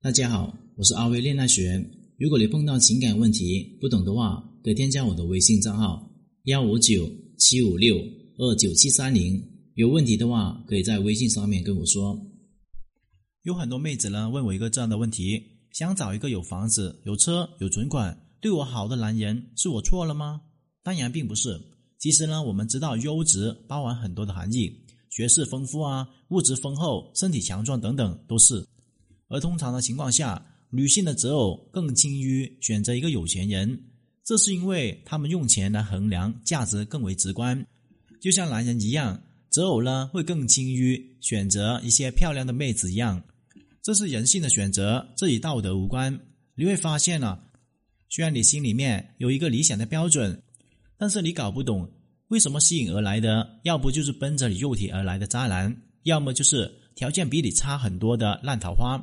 大家好，我是阿威恋爱学。如果你碰到情感问题不懂的话，可以添加我的微信账号幺五九七五六二九七三零。有问题的话，可以在微信上面跟我说。有很多妹子呢问我一个这样的问题：想找一个有房子、有车、有存款、对我好的男人，是我错了吗？当然并不是。其实呢，我们知道优质包含很多的含义，学识丰富啊，物质丰厚，身体强壮等等都是。而通常的情况下，女性的择偶更轻于选择一个有钱人，这是因为他们用钱来衡量价值更为直观。就像男人一样，择偶呢会更轻于选择一些漂亮的妹子一样，这是人性的选择，这与道德无关。你会发现呢，虽然你心里面有一个理想的标准。但是你搞不懂，为什么吸引而来的，要不就是奔着你肉体而来的渣男，要么就是条件比你差很多的烂桃花。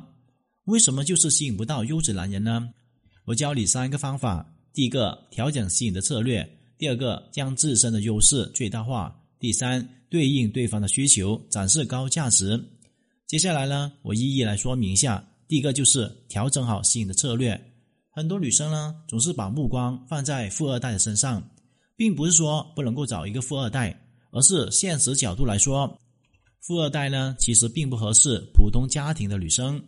为什么就是吸引不到优质男人呢？我教你三个方法：第一个，调整吸引的策略；第二个，将自身的优势最大化；第三，对应对方的需求，展示高价值。接下来呢，我一一来说明一下。第一个就是调整好吸引的策略。很多女生呢，总是把目光放在富二代的身上。并不是说不能够找一个富二代，而是现实角度来说，富二代呢其实并不合适普通家庭的女生。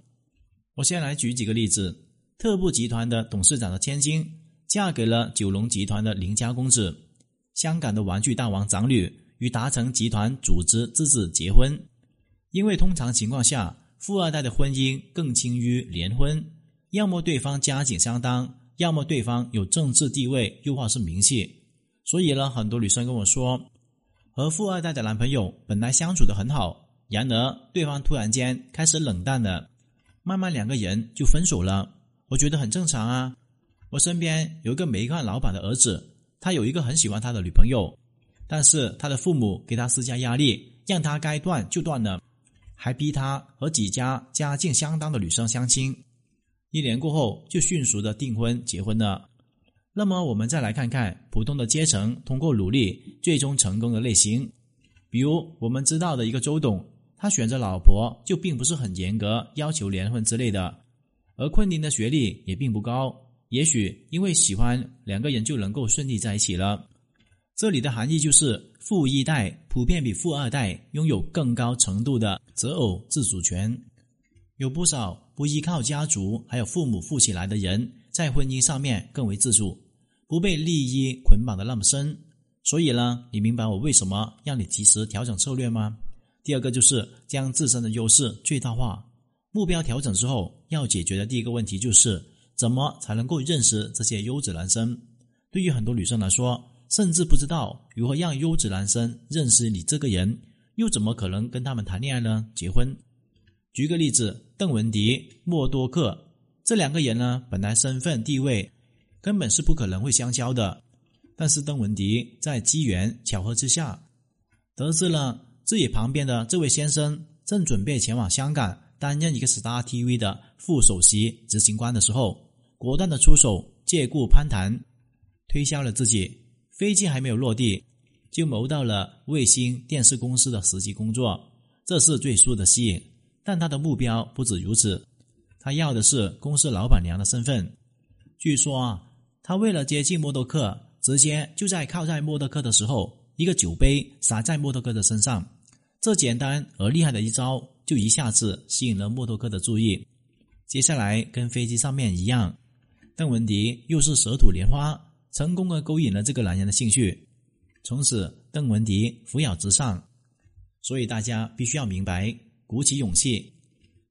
我先来举几个例子：特步集团的董事长的千金嫁给了九龙集团的林家公子；香港的玩具大王长女与达成集团组织之子结婚。因为通常情况下，富二代的婚姻更轻于联婚，要么对方家境相当，要么对方有政治地位，又或是名气。所以呢，很多女生跟我说，和富二代的男朋友本来相处的很好，然而对方突然间开始冷淡了，慢慢两个人就分手了。我觉得很正常啊。我身边有一个煤矿老板的儿子，他有一个很喜欢他的女朋友，但是他的父母给他施加压力，让他该断就断了，还逼他和几家家境相当的女生相亲。一年过后，就迅速的订婚结婚了。那么我们再来看看普通的阶层通过努力最终成功的类型，比如我们知道的一个周董，他选择老婆就并不是很严格要求连婚之类的，而昆凌的学历也并不高，也许因为喜欢两个人就能够顺利在一起了。这里的含义就是富一代普遍比富二代拥有更高程度的择偶自主权，有不少不依靠家族还有父母富起来的人在婚姻上面更为自主。不被利益捆绑的那么深，所以呢，你明白我为什么让你及时调整策略吗？第二个就是将自身的优势最大化。目标调整之后，要解决的第一个问题就是怎么才能够认识这些优质男生。对于很多女生来说，甚至不知道如何让优质男生认识你这个人，又怎么可能跟他们谈恋爱呢？结婚？举个例子，邓文迪、默多克这两个人呢，本来身份地位。根本是不可能会相交的，但是邓文迪在机缘巧合之下，得知了自己旁边的这位先生正准备前往香港担任一个 Star TV 的副首席执行官的时候，果断的出手借故攀谈，推销了自己。飞机还没有落地，就谋到了卫星电视公司的实习工作，这是最初的吸引。但他的目标不止如此，他要的是公司老板娘的身份。据说啊。他为了接近默多克，直接就在靠在默多克的时候，一个酒杯洒在默多克的身上。这简单而厉害的一招，就一下子吸引了默多克的注意。接下来跟飞机上面一样，邓文迪又是舌吐莲花，成功的勾引了这个男人的兴趣。从此，邓文迪扶摇直上。所以大家必须要明白，鼓起勇气，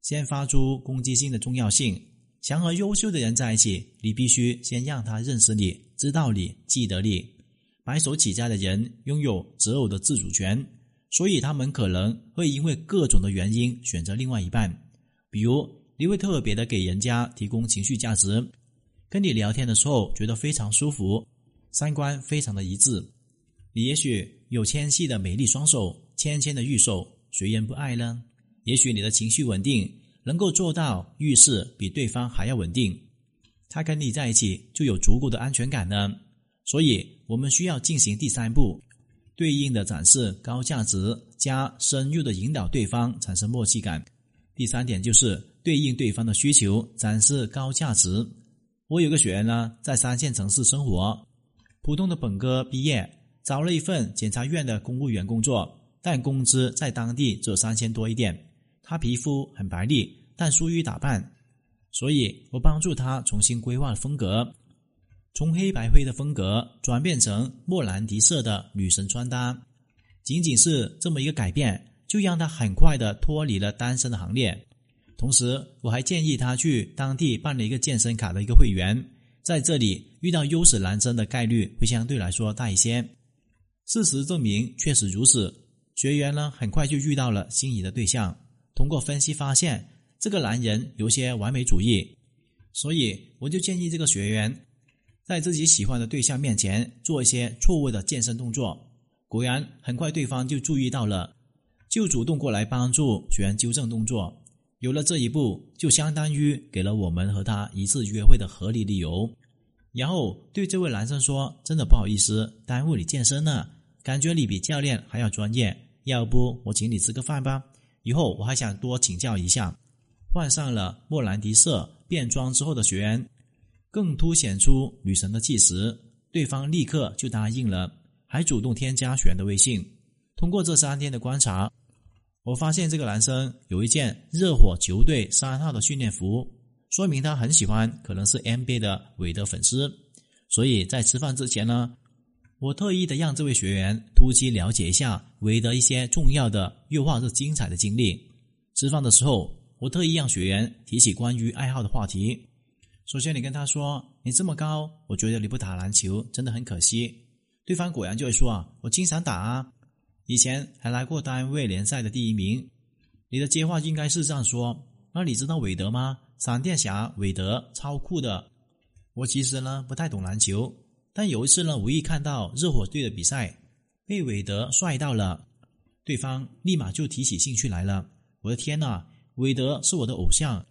先发出攻击性的重要性。想和优秀的人在一起，你必须先让他认识你、知道你、记得你。白手起家的人拥有择偶的自主权，所以他们可能会因为各种的原因选择另外一半。比如，你会特别的给人家提供情绪价值，跟你聊天的时候觉得非常舒服，三观非常的一致。你也许有纤细的美丽双手，纤纤的玉手，谁人不爱呢？也许你的情绪稳定。能够做到遇事比对方还要稳定，他跟你在一起就有足够的安全感呢。所以，我们需要进行第三步，对应的展示高价值加深入的引导对方产生默契感。第三点就是对应对方的需求，展示高价值。我有个学员呢，在三线城市生活，普通的本科毕业，找了一份检察院的公务员工作，但工资在当地只有三千多一点。他皮肤很白皙，但疏于打扮，所以我帮助他重新规划风格，从黑白灰的风格转变成莫兰迪色的女神穿搭。仅仅是这么一个改变，就让他很快的脱离了单身的行列。同时，我还建议他去当地办了一个健身卡的一个会员，在这里遇到优质男生的概率会相对来说大一些。事实证明，确实如此。学员呢，很快就遇到了心仪的对象。通过分析发现，这个男人有些完美主义，所以我就建议这个学员在自己喜欢的对象面前做一些错误的健身动作。果然，很快对方就注意到了，就主动过来帮助学员纠正动作。有了这一步，就相当于给了我们和他一次约会的合理理由。然后对这位男生说：“真的不好意思，耽误你健身了，感觉你比教练还要专业，要不我请你吃个饭吧？以后我还想多请教一下。”换上了莫兰迪色便装之后的学员，更凸显出女神的气势。对方立刻就答应了，还主动添加学员的微信。通过这三天的观察。我发现这个男生有一件热火球队三号的训练服，说明他很喜欢，可能是 NBA 的韦德粉丝。所以在吃饭之前呢，我特意的让这位学员突击了解一下韦德一些重要的又或者精彩的经历。吃饭的时候，我特意让学员提起关于爱好的话题。首先，你跟他说：“你这么高，我觉得你不打篮球真的很可惜。”对方果然就会说：“啊，我经常打啊。”以前还来过单位联赛的第一名，你的接话应该是这样说：那你知道韦德吗？闪电侠韦德超酷的。我其实呢不太懂篮球，但有一次呢无意看到热火队的比赛，被韦德帅到了，对方立马就提起兴趣来了。我的天呐，韦德是我的偶像，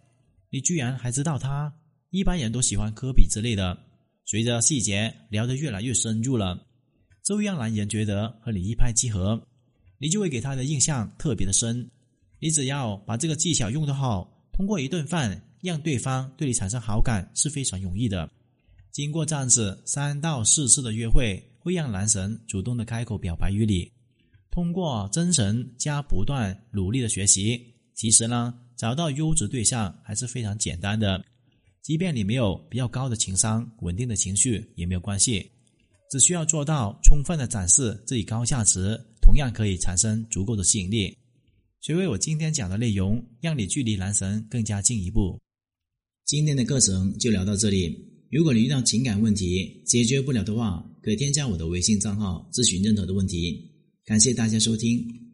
你居然还知道他？一般人都喜欢科比之类的。随着细节聊得越来越深入了。这会让男人觉得和你一拍即合，你就会给他的印象特别的深。你只要把这个技巧用得好，通过一顿饭让对方对你产生好感是非常容易的。经过这样子三到四次的约会，会让男神主动的开口表白于你。通过真诚加不断努力的学习，其实呢，找到优质对象还是非常简单的。即便你没有比较高的情商、稳定的情绪也没有关系。只需要做到充分的展示自己高价值，同样可以产生足够的吸引力。学会我今天讲的内容，让你距离男神更加进一步。今天的课程就聊到这里。如果你遇到情感问题解决不了的话，可添加我的微信账号咨询任何的问题。感谢大家收听。